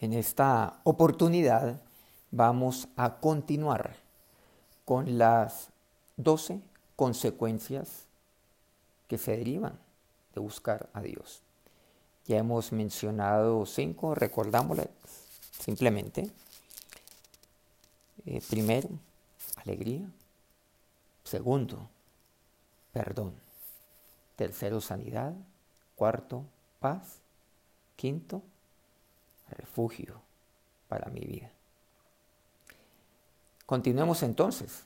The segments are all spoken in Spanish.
En esta oportunidad vamos a continuar con las 12 consecuencias que se derivan de buscar a Dios. Ya hemos mencionado cinco, recordámoslas simplemente. Eh, primero, alegría. Segundo, perdón. Tercero, sanidad. Cuarto, paz. Quinto, refugio para mi vida. Continuemos entonces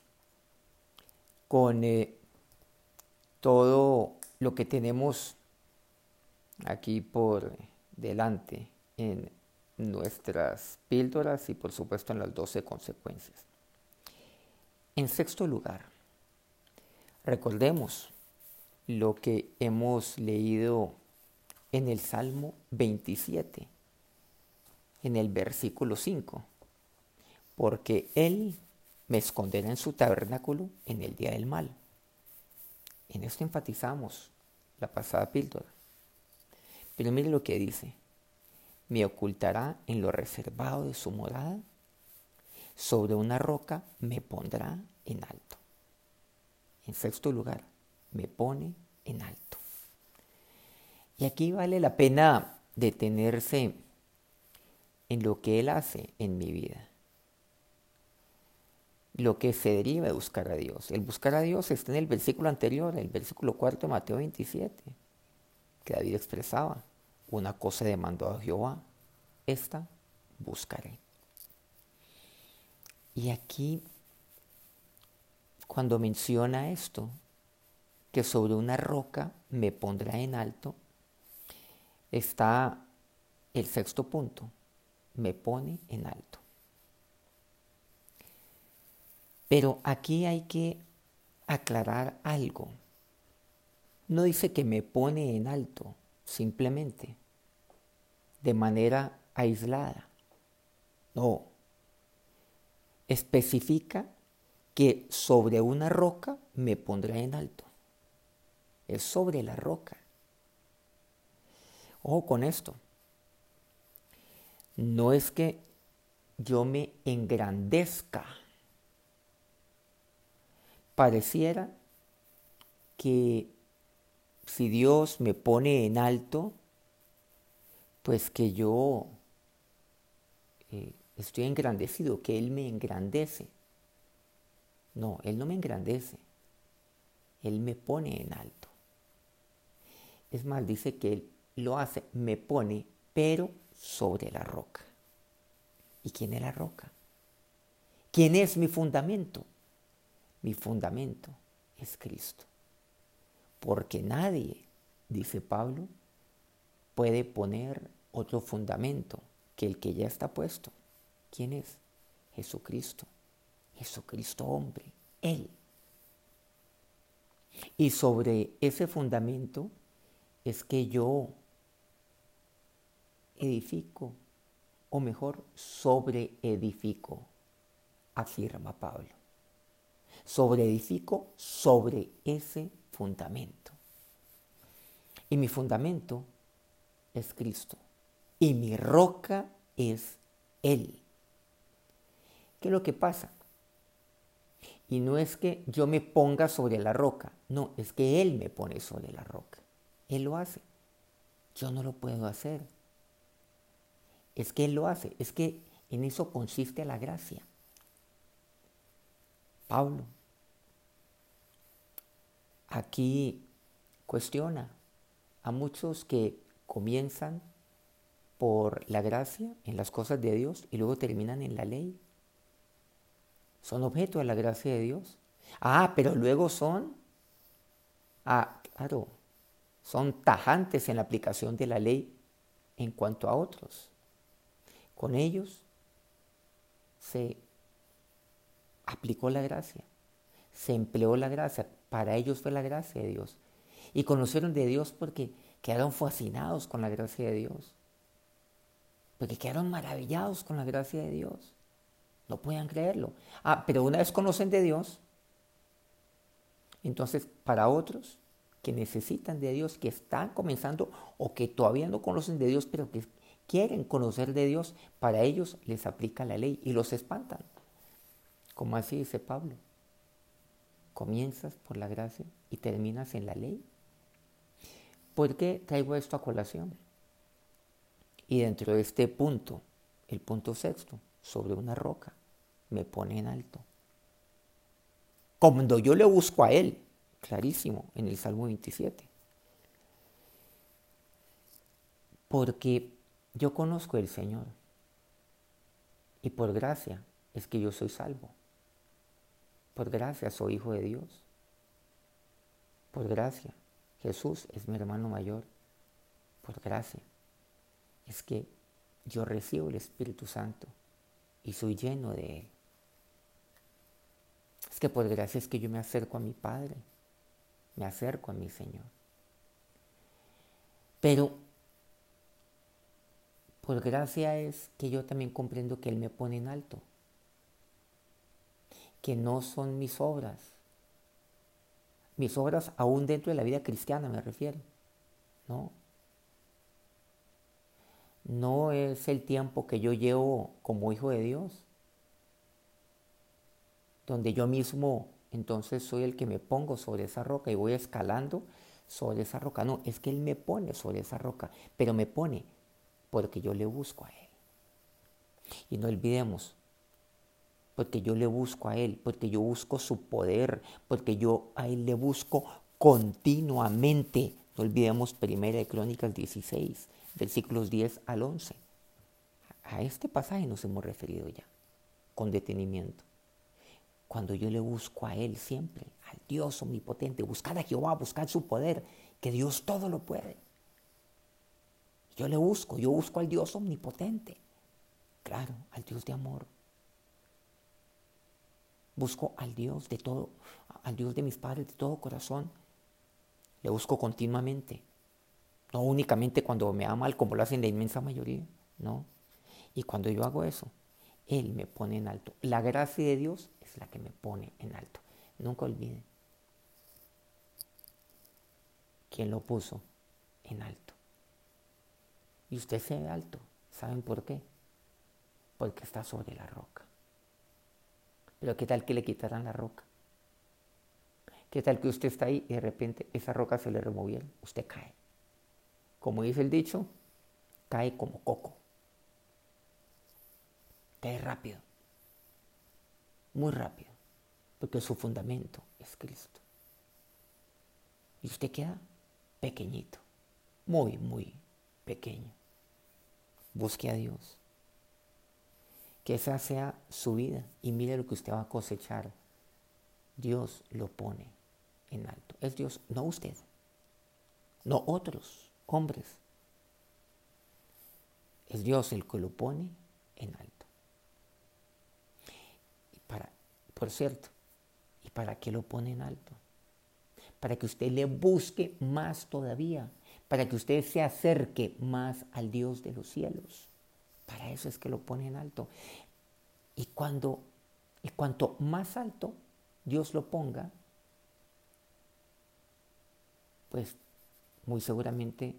con eh, todo lo que tenemos aquí por delante en nuestras píldoras y por supuesto en las 12 consecuencias. En sexto lugar, recordemos lo que hemos leído en el Salmo 27, en el versículo 5, porque Él me esconderá en su tabernáculo en el día del mal. En esto enfatizamos la pasada píldora. Pero mire lo que dice. Me ocultará en lo reservado de su morada. Sobre una roca me pondrá en alto. En sexto lugar, me pone en alto. Y aquí vale la pena detenerse en lo que Él hace en mi vida lo que se deriva de buscar a Dios. El buscar a Dios está en el versículo anterior, el versículo cuarto de Mateo 27, que David expresaba, una cosa demandó a Jehová, esta buscaré. Y aquí, cuando menciona esto, que sobre una roca me pondrá en alto, está el sexto punto, me pone en alto. Pero aquí hay que aclarar algo. No dice que me pone en alto, simplemente, de manera aislada. No. Especifica que sobre una roca me pondré en alto. Es sobre la roca. Ojo con esto. No es que yo me engrandezca pareciera que si Dios me pone en alto, pues que yo eh, estoy engrandecido, que Él me engrandece. No, Él no me engrandece, Él me pone en alto. Es más, dice que Él lo hace, me pone, pero sobre la roca. ¿Y quién es la roca? ¿Quién es mi fundamento? Mi fundamento es Cristo. Porque nadie, dice Pablo, puede poner otro fundamento que el que ya está puesto. ¿Quién es? Jesucristo. Jesucristo hombre, Él. Y sobre ese fundamento es que yo edifico, o mejor, sobre edifico, afirma Pablo sobre edifico sobre ese fundamento. Y mi fundamento es Cristo. Y mi roca es Él. ¿Qué es lo que pasa? Y no es que yo me ponga sobre la roca, no, es que Él me pone sobre la roca. Él lo hace. Yo no lo puedo hacer. Es que Él lo hace. Es que en eso consiste la gracia. Pablo aquí cuestiona a muchos que comienzan por la gracia en las cosas de Dios y luego terminan en la ley. Son objeto de la gracia de Dios. Ah, pero luego son, ah, claro, son tajantes en la aplicación de la ley en cuanto a otros. Con ellos se aplicó la gracia, se empleó la gracia, para ellos fue la gracia de Dios. Y conocieron de Dios porque quedaron fascinados con la gracia de Dios. Porque quedaron maravillados con la gracia de Dios. No podían creerlo. Ah, pero una vez conocen de Dios, entonces para otros que necesitan de Dios, que están comenzando o que todavía no conocen de Dios, pero que quieren conocer de Dios, para ellos les aplica la ley y los espantan. Como así dice Pablo. Comienzas por la gracia y terminas en la ley. ¿Por qué traigo esto a colación? Y dentro de este punto, el punto sexto, sobre una roca, me pone en alto. Cuando yo le busco a Él, clarísimo, en el Salmo 27. Porque yo conozco al Señor. Y por gracia es que yo soy salvo. Por gracia soy hijo de Dios. Por gracia. Jesús es mi hermano mayor. Por gracia es que yo recibo el Espíritu Santo y soy lleno de Él. Es que por gracia es que yo me acerco a mi Padre, me acerco a mi Señor. Pero por gracia es que yo también comprendo que Él me pone en alto, que no son mis obras, mis obras aún dentro de la vida cristiana me refiero, ¿no? no es el tiempo que yo llevo como hijo de Dios, donde yo mismo entonces soy el que me pongo sobre esa roca y voy escalando sobre esa roca. No, es que Él me pone sobre esa roca, pero me pone porque yo le busco a Él. Y no olvidemos, porque yo le busco a Él, porque yo busco su poder, porque yo a Él le busco continuamente. No olvidemos Primera de Crónicas 16, versículos 10 al 11. A este pasaje nos hemos referido ya, con detenimiento. Cuando yo le busco a Él siempre, al Dios omnipotente, buscar a Jehová, buscar su poder, que Dios todo lo puede. Yo le busco, yo busco al Dios omnipotente, claro, al Dios de amor. Busco al Dios de todo, al Dios de mis padres de todo corazón. Le busco continuamente. No únicamente cuando me da mal, como lo hacen la inmensa mayoría, no. Y cuando yo hago eso, Él me pone en alto. La gracia de Dios es la que me pone en alto. Nunca olviden. ¿Quién lo puso en alto? Y usted se ve alto. ¿Saben por qué? Porque está sobre la roca. Pero ¿qué tal que le quitaran la roca? ¿Qué tal que usted está ahí y de repente esa roca se le removiera? Usted cae como dice el dicho, cae como coco. Cae rápido, muy rápido, porque su fundamento es Cristo. Y usted queda pequeñito, muy, muy pequeño. Busque a Dios. Que esa sea su vida y mire lo que usted va a cosechar. Dios lo pone en alto. Es Dios, no usted, no otros hombres. Es Dios el que lo pone en alto. Y para, por cierto, ¿y para qué lo pone en alto? Para que usted le busque más todavía, para que usted se acerque más al Dios de los cielos. Para eso es que lo pone en alto. Y cuando y cuanto más alto Dios lo ponga, pues muy seguramente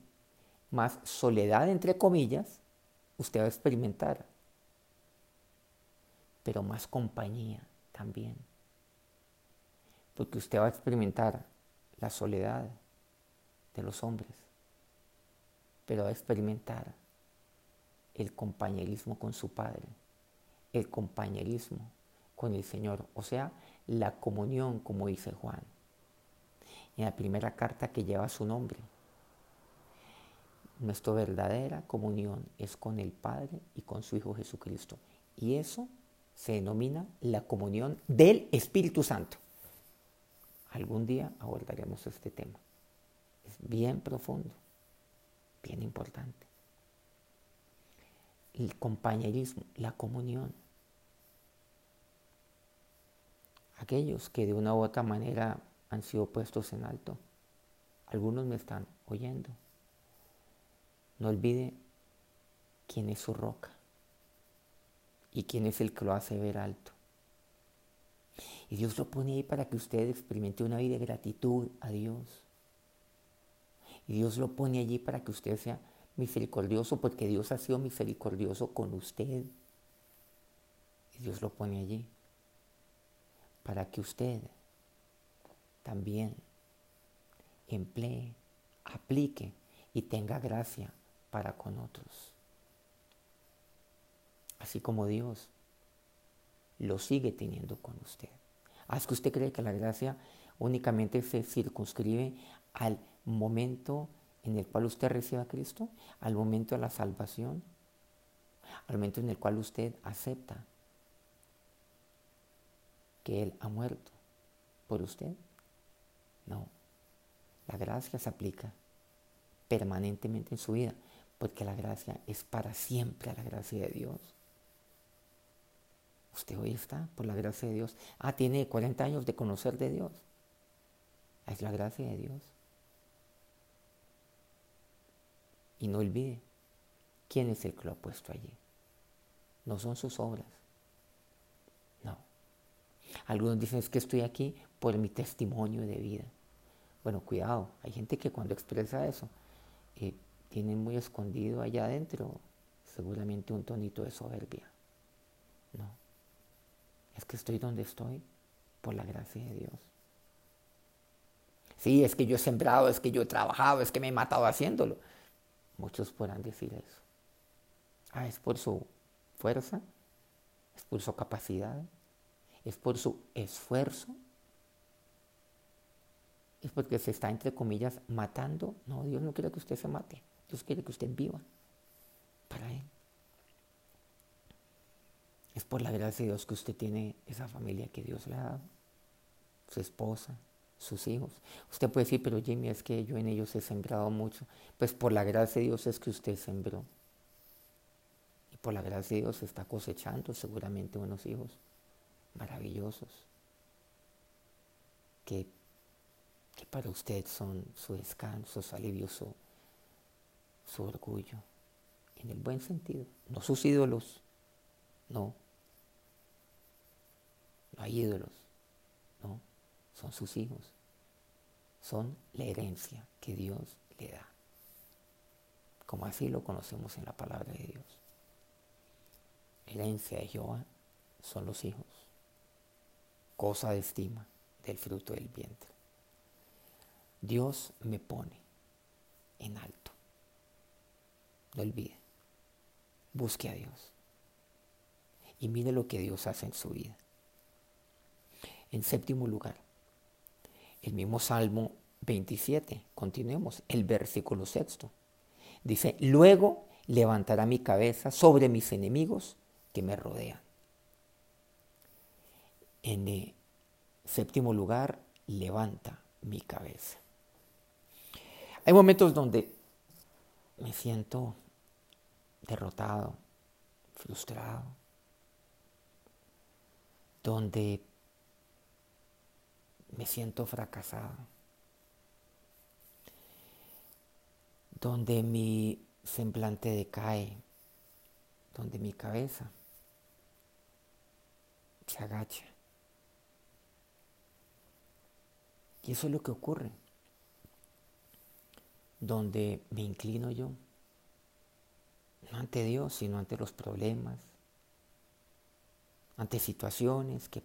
más soledad, entre comillas, usted va a experimentar, pero más compañía también. Porque usted va a experimentar la soledad de los hombres, pero va a experimentar el compañerismo con su Padre, el compañerismo con el Señor, o sea, la comunión, como dice Juan, en la primera carta que lleva su nombre. Nuestra verdadera comunión es con el Padre y con su Hijo Jesucristo. Y eso se denomina la comunión del Espíritu Santo. Algún día abordaremos este tema. Es bien profundo, bien importante. El compañerismo, la comunión. Aquellos que de una u otra manera han sido puestos en alto, algunos me están oyendo no olvide quién es su roca y quién es el que lo hace ver alto. Y Dios lo pone ahí para que usted experimente una vida de gratitud a Dios. Y Dios lo pone allí para que usted sea misericordioso porque Dios ha sido misericordioso con usted. Y Dios lo pone allí para que usted también emplee, aplique y tenga gracia para con otros. Así como Dios lo sigue teniendo con usted. ¿Es que usted cree que la gracia únicamente se circunscribe al momento en el cual usted recibe a Cristo, al momento de la salvación, al momento en el cual usted acepta que Él ha muerto por usted. No, la gracia se aplica permanentemente en su vida, porque la gracia es para siempre la gracia de Dios. Usted hoy está por la gracia de Dios. Ah, tiene 40 años de conocer de Dios. Es la gracia de Dios. Y no olvide, ¿quién es el que lo ha puesto allí? No son sus obras. No. Algunos dicen es que estoy aquí por mi testimonio de vida. Bueno, cuidado, hay gente que cuando expresa eso, eh, tiene muy escondido allá adentro seguramente un tonito de soberbia. No. Es que estoy donde estoy por la gracia de Dios. Sí, es que yo he sembrado, es que yo he trabajado, es que me he matado haciéndolo. Muchos podrán decir eso. Ah, es por su fuerza, es por su capacidad, es por su esfuerzo, es porque se está, entre comillas, matando. No, Dios no quiere que usted se mate, Dios quiere que usted viva para Él. Es por la gracia de Dios que usted tiene esa familia que Dios le ha dado, su esposa, sus hijos. Usted puede decir, pero Jimmy, es que yo en ellos he sembrado mucho. Pues por la gracia de Dios es que usted sembró. Y por la gracia de Dios está cosechando seguramente unos hijos maravillosos que, para usted son su descanso, su alivio, su, su orgullo. En el buen sentido. No sus ídolos. No. No hay ídolos. Son sus hijos son la herencia que Dios le da. Como así lo conocemos en la palabra de Dios. Herencia de Jehová son los hijos, cosa de estima del fruto del vientre. Dios me pone en alto. No olvide, busque a Dios y mire lo que Dios hace en su vida. En séptimo lugar, el mismo Salmo 27, continuemos, el versículo sexto. Dice, luego levantará mi cabeza sobre mis enemigos que me rodean. En el séptimo lugar, levanta mi cabeza. Hay momentos donde me siento derrotado, frustrado, donde me siento fracasado, donde mi semblante decae, donde mi cabeza se agacha. Y eso es lo que ocurre, donde me inclino yo, no ante Dios, sino ante los problemas, ante situaciones que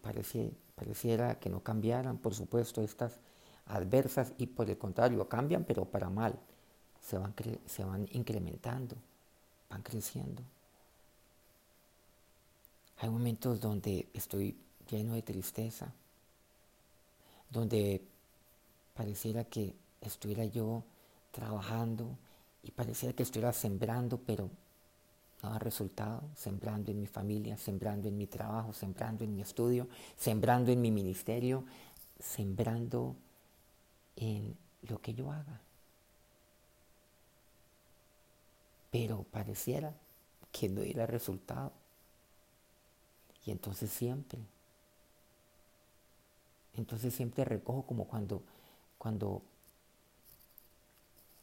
pareciera que no cambiaran, por supuesto, estas adversas y por el contrario, cambian, pero para mal, se van, se van incrementando, van creciendo. Hay momentos donde estoy lleno de tristeza, donde pareciera que estuviera yo trabajando y pareciera que estuviera sembrando, pero ha resultado, sembrando en mi familia, sembrando en mi trabajo, sembrando en mi estudio, sembrando en mi ministerio, sembrando en lo que yo haga. Pero pareciera que no diera resultado. Y entonces siempre, entonces siempre recojo como cuando, cuando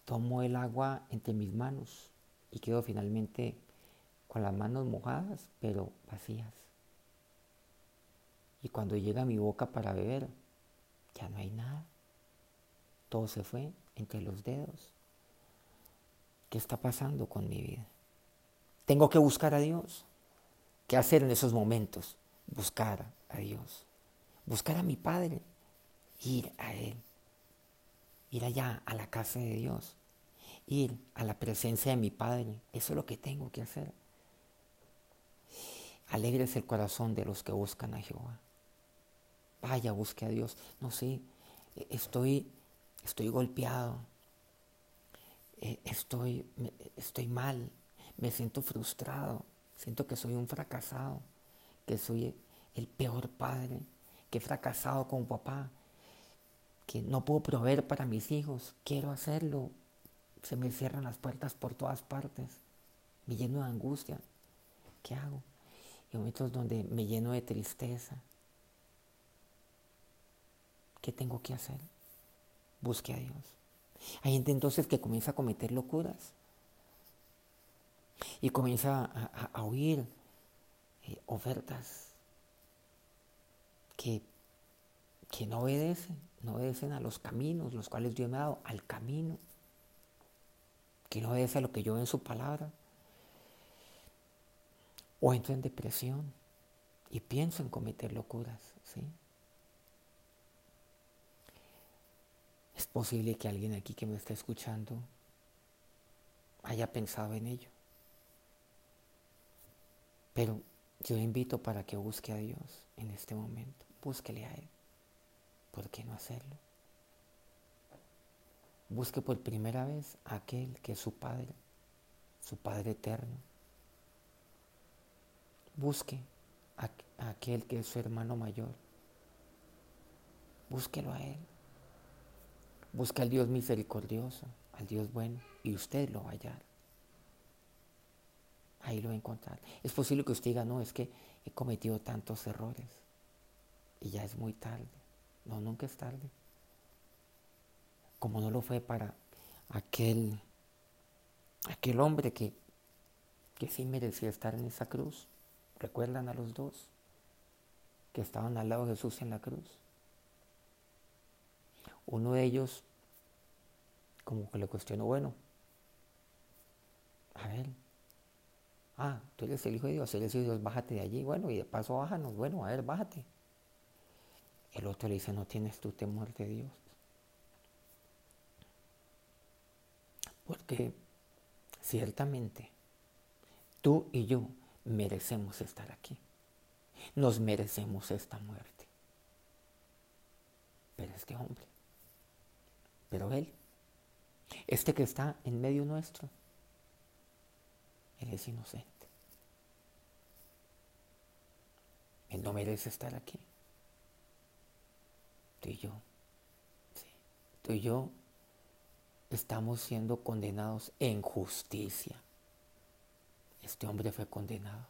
tomo el agua entre mis manos y quedo finalmente con las manos mojadas, pero vacías. Y cuando llega a mi boca para beber, ya no hay nada. Todo se fue entre los dedos. ¿qué está pasando con mi vida? Tengo que buscar a Dios. ¿Qué hacer en esos momentos? Buscar a Dios. Buscar a mi Padre. Ir a Él. Ir allá a la casa de Dios. Ir a la presencia de mi Padre. Eso es lo que tengo que hacer. Alegre es el corazón de los que buscan a Jehová. Vaya, busque a Dios. No sé, estoy, estoy golpeado. Eh, estoy, estoy mal. Me siento frustrado. Siento que soy un fracasado. Que soy el peor padre. Que he fracasado como papá. Que no puedo proveer para mis hijos. Quiero hacerlo. Se me cierran las puertas por todas partes. Me lleno de angustia. ¿Qué hago? Y momentos donde me lleno de tristeza. ¿Qué tengo que hacer? Busque a Dios. Hay gente entonces que comienza a cometer locuras y comienza a, oír eh, ofertas que, que no obedecen, no obedecen a los caminos, los cuales Dios me ha dado, al camino, que no obedece a lo que yo veo en su palabra. O entro en depresión y pienso en cometer locuras, ¿sí? Es posible que alguien aquí que me está escuchando haya pensado en ello. Pero yo invito para que busque a Dios en este momento. Búsquele a Él. ¿Por qué no hacerlo? Busque por primera vez a aquel que es su Padre, su Padre eterno. Busque a, aquel que es su hermano mayor. Búsquelo a Él. Busque al Dios misericordioso, al Dios bueno, y usted lo va a hallar ahí lo va a encontrar. Es posible que usted diga, no, es que he cometido tantos errores y ya es muy tarde. No, nunca es tarde. Como no lo fue para aquel, aquel hombre que, que sí merecía estar en esa cruz. ¿Recuerdan a los dos que estaban al lado de Jesús en la cruz? Uno de ellos como que le cuestionó, bueno, a ver, Ah, tú eres el Hijo de Dios, eres el Hijo de Dios, bájate de allí. Bueno, y de paso bájanos. Bueno, a ver, bájate. El otro le dice, no tienes tú temor de Dios. Porque ciertamente tú y yo merecemos estar aquí. Nos merecemos esta muerte. Pero este hombre, pero él, este que está en medio nuestro, él es inocente. Él no merece estar aquí. Tú y yo, tú y yo estamos siendo condenados en justicia. Este hombre fue condenado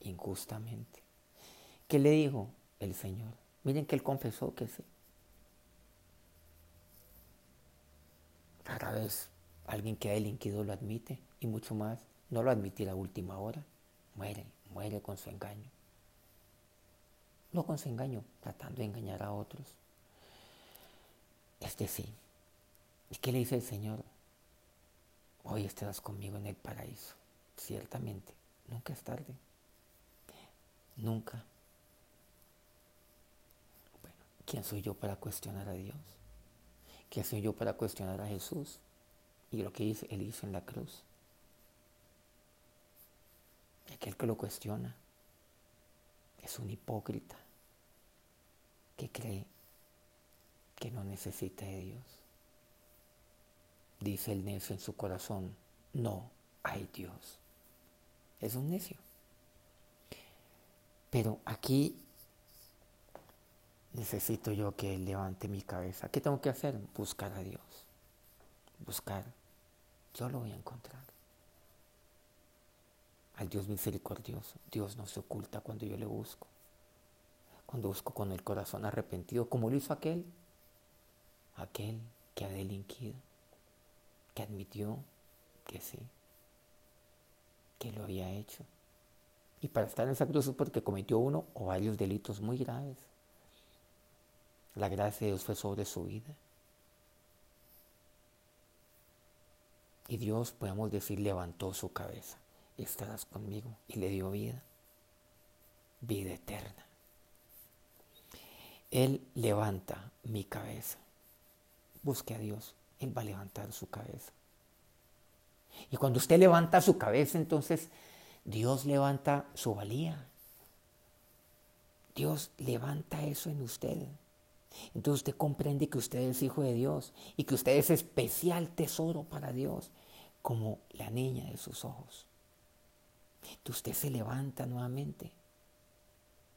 injustamente. ¿Qué le dijo el Señor? Miren que él confesó que sí. Rara vez alguien que ha delinquido lo admite y mucho más no lo admití a última hora. Muere, muere con su engaño. No con su engaño, tratando de engañar a otros. Este sí. ¿Y qué le dice el Señor? Hoy estarás conmigo en el paraíso. Ciertamente, nunca es tarde. Nunca. Bueno, ¿quién soy yo para cuestionar a Dios? ¿Quién soy yo para cuestionar a Jesús? Y lo que Él hizo en la cruz aquel que lo cuestiona es un hipócrita que cree que no necesita de Dios. Dice el necio en su corazón, no hay Dios. Es un necio. Pero aquí necesito yo que levante mi cabeza. ¿Qué tengo que hacer? Buscar a Dios. Buscar. Yo lo voy a encontrar al Dios misericordioso. Dios no se oculta cuando yo le busco. Cuando busco con el corazón arrepentido, como lo hizo aquel, aquel que ha delinquido, que admitió que sí, lo había hecho. Y para estar en esa cruz es porque cometió uno o varios delitos muy graves. La gracia de Dios fue sobre su vida. Y Dios, podemos decir, levantó su cabeza. Estarás conmigo. Y le dio vida. Vida eterna. Él levanta mi cabeza. Busque a Dios. Él va a levantar su cabeza. Y cuando usted levanta su cabeza, entonces Dios levanta su valía. Dios levanta eso en usted. Entonces usted comprende que usted es hijo de Dios y que usted es especial tesoro para Dios, como la niña de sus ojos. Entonces usted se levanta nuevamente.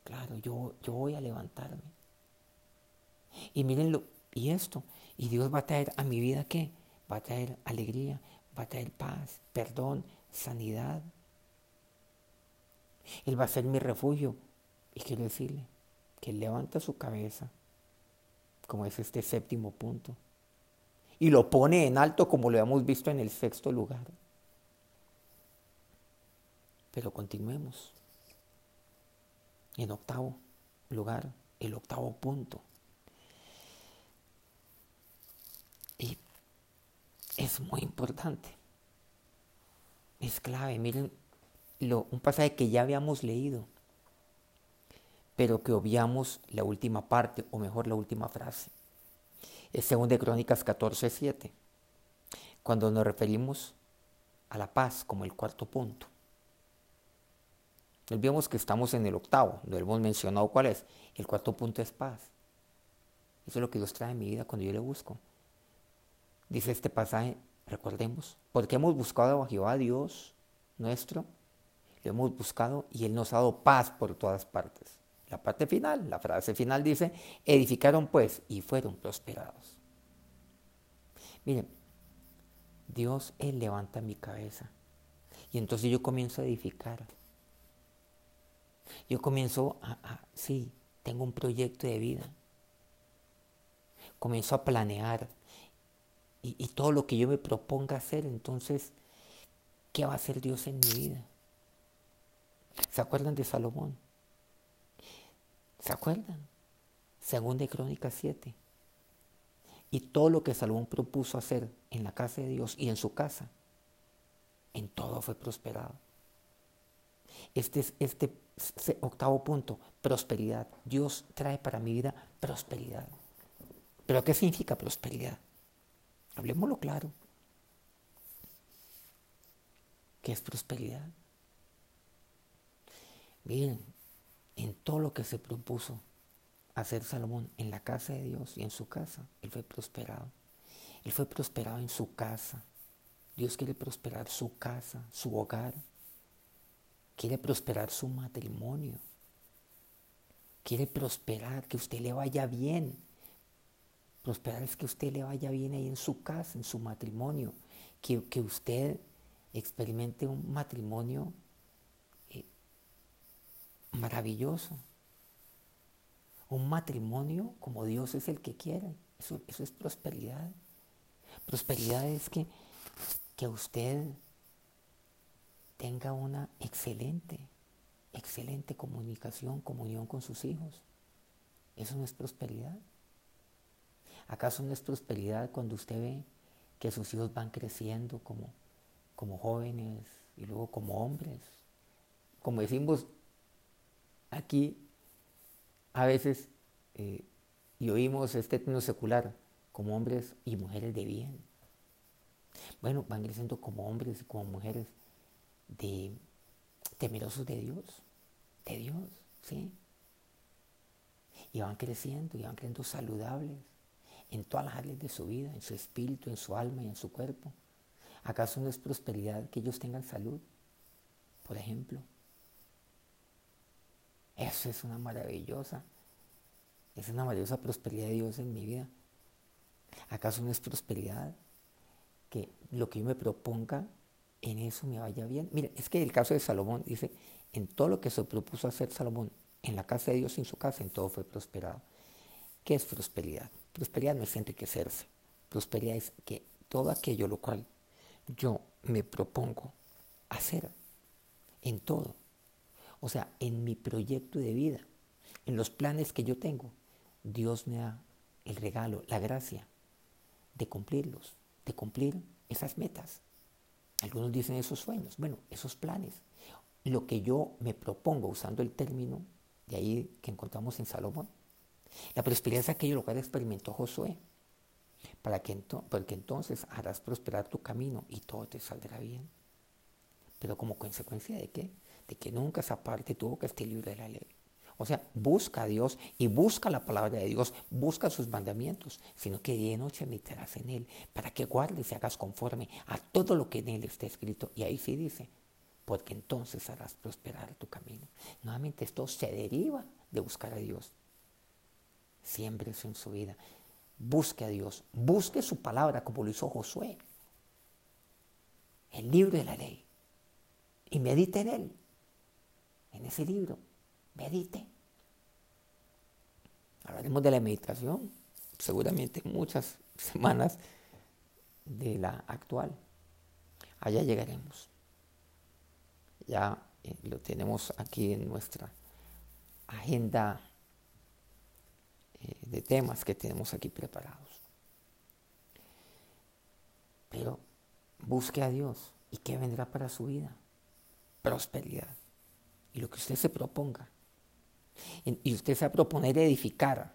Claro, yo, yo voy a levantarme. Y mírenlo, y esto, y Dios va a traer a mi vida qué? Va a traer alegría, va a traer paz, perdón, sanidad. Él va a ser mi refugio. Y quiero decirle que levanta su cabeza, como es este séptimo punto, y lo pone en alto como lo hemos visto en el sexto lugar. Pero continuemos. En octavo lugar, el octavo punto. Y es muy importante. Es clave. Miren lo, un pasaje que ya habíamos leído, pero que obviamos la última parte, o mejor la última frase. Es según de Crónicas 14, 7, cuando nos referimos a la paz como el cuarto punto. Vemos que estamos en el octavo, no hemos mencionado cuál es. El cuarto punto es paz. Eso es lo que Dios trae en mi vida cuando yo le busco. Dice este pasaje, recordemos, porque hemos buscado a Jehová Dios nuestro, lo hemos buscado y Él nos ha dado paz por todas partes. La parte final, la frase final dice, edificaron pues y fueron prosperados. Miren, Dios, Él levanta mi cabeza y entonces yo comienzo a edificar. Yo comienzo a, a sí, tengo un proyecto de vida. Comienzo a planear y, todo lo que yo me proponga hacer, entonces, ¿qué va a hacer Dios en mi vida? ¿Se acuerdan de Salomón? ¿Se acuerdan? Según de Crónicas 7. Y todo lo que Salomón propuso hacer en la casa de Dios y en su casa, en todo fue prosperado. Este es este octavo punto, prosperidad. Dios trae para mi vida prosperidad. ¿Pero qué significa prosperidad? Hablemoslo claro. ¿Qué es prosperidad? Miren, en todo lo que se propuso hacer Salomón en la casa de Dios y en su casa, él fue prosperado. Él fue prosperado en su casa. Dios quiere prosperar su casa, su hogar. Quiere prosperar su matrimonio. Quiere prosperar, que usted le vaya bien. Prosperar es que usted le vaya bien ahí en su casa, en su matrimonio, que, usted experimente un matrimonio eh, maravilloso. Un matrimonio como Dios es el que quiere. Eso, eso es prosperidad. Prosperidad es que, que usted tenga una excelente, excelente comunicación, comunión con sus hijos. Eso no es prosperidad. ¿Acaso no es prosperidad cuando usted ve que sus hijos van creciendo como, como jóvenes y luego como hombres? Como decimos aquí, a veces, eh, y oímos este término secular, como hombres y mujeres de bien. Bueno, van creciendo como hombres y como mujeres de temerosos de Dios, de Dios, ¿sí? Y van creciendo y van creciendo saludables en todas las áreas de su vida, en su espíritu, en su alma y en su cuerpo. ¿Acaso no es prosperidad que ellos tengan salud? Por ejemplo. Eso es una maravillosa, es una maravillosa prosperidad de Dios en mi vida. ¿Acaso no es prosperidad que lo que yo me proponga en eso me vaya bien? Mire, es que el caso de Salomón dice, en todo lo que se propuso hacer Salomón, en la casa de Dios en su casa, en todo fue prosperado. ¿Qué es prosperidad? Prosperidad no es enriquecerse. Prosperidad es que todo aquello lo cual yo me propongo hacer en todo, o sea, en mi proyecto de vida, en los planes que yo tengo, Dios me da el regalo, la gracia de cumplirlos, de cumplir esas metas. Algunos dicen esos sueños, bueno, esos planes. Lo que yo me propongo usando el término de ahí que encontramos en Salomón. La prosperidad es aquello lo cual experimentó Josué, para que porque entonces harás prosperar tu camino y todo te saldrá bien. Pero como consecuencia de qué? De que nunca esa parte tuvo que estar libre de la ley. O sea, busca a Dios y busca la palabra de Dios, busca sus mandamientos, sino que y noche meditarás en Él, para que guardes y hagas conforme a todo lo que en Él está escrito. Y ahí sí dice, porque entonces harás prosperar tu camino. Nuevamente esto se deriva de buscar a Dios. Siempre en su vida. Busque a Dios, busque su palabra como lo hizo Josué. El libro de la ley. Y medite en él, en ese libro medite. Hablaremos de la meditación, seguramente muchas semanas de la actual. Allá llegaremos. Ya eh, lo tenemos aquí en nuestra agenda de temas que tenemos aquí preparados. Pero busque a Dios. ¿Y qué vendrá para su vida? Prosperidad. Y lo que usted se proponga y usted se va a proponer edificar,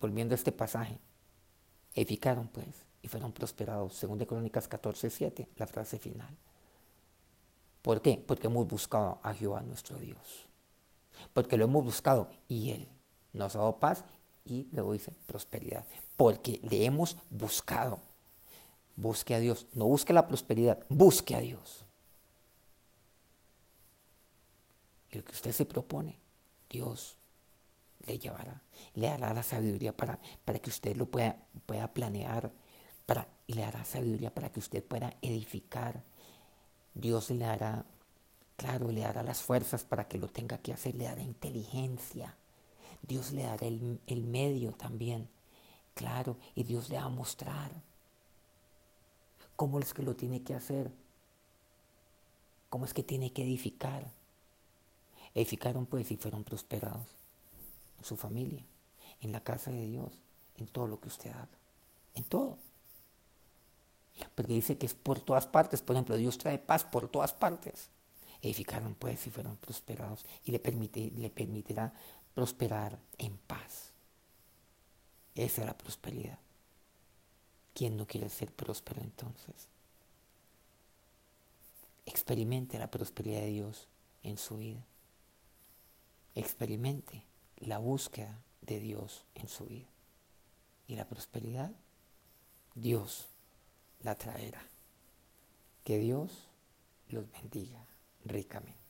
volviendo a este pasaje. Edificaron pues y fueron prosperados, según de Crónicas 14, 7, la frase final. ¿Por qué? Porque hemos buscado a Jehová nuestro Dios. Porque lo hemos buscado y Él nos ha dado paz y luego dice prosperidad. Porque le hemos buscado. Busque a Dios. No busque la prosperidad, busque a Dios. Y lo que usted se propone, Dios le llevará, le hará la sabiduría para, para que usted lo pueda, pueda planear, para, y le hará sabiduría para que usted pueda edificar. Dios le hará, claro, le dará las fuerzas para que lo tenga que hacer, le dará inteligencia. Dios le dará el, el medio también, claro, y Dios le va a mostrar cómo es que lo tiene que hacer, cómo es que tiene que edificar. Edificaron pues y fueron prosperados en su familia, en la casa de Dios, en todo lo que usted haga, en todo. Porque dice que es por todas partes, por ejemplo, Dios trae paz por todas partes. Edificaron pues y fueron prosperados y le, permite, le permitirá prosperar en paz. Esa es la prosperidad. ¿Quién no quiere ser próspero entonces? Experimente la prosperidad de Dios en su vida experimente la búsqueda de Dios en su vida. Y la prosperidad, Dios la traerá. Que Dios los bendiga ricamente.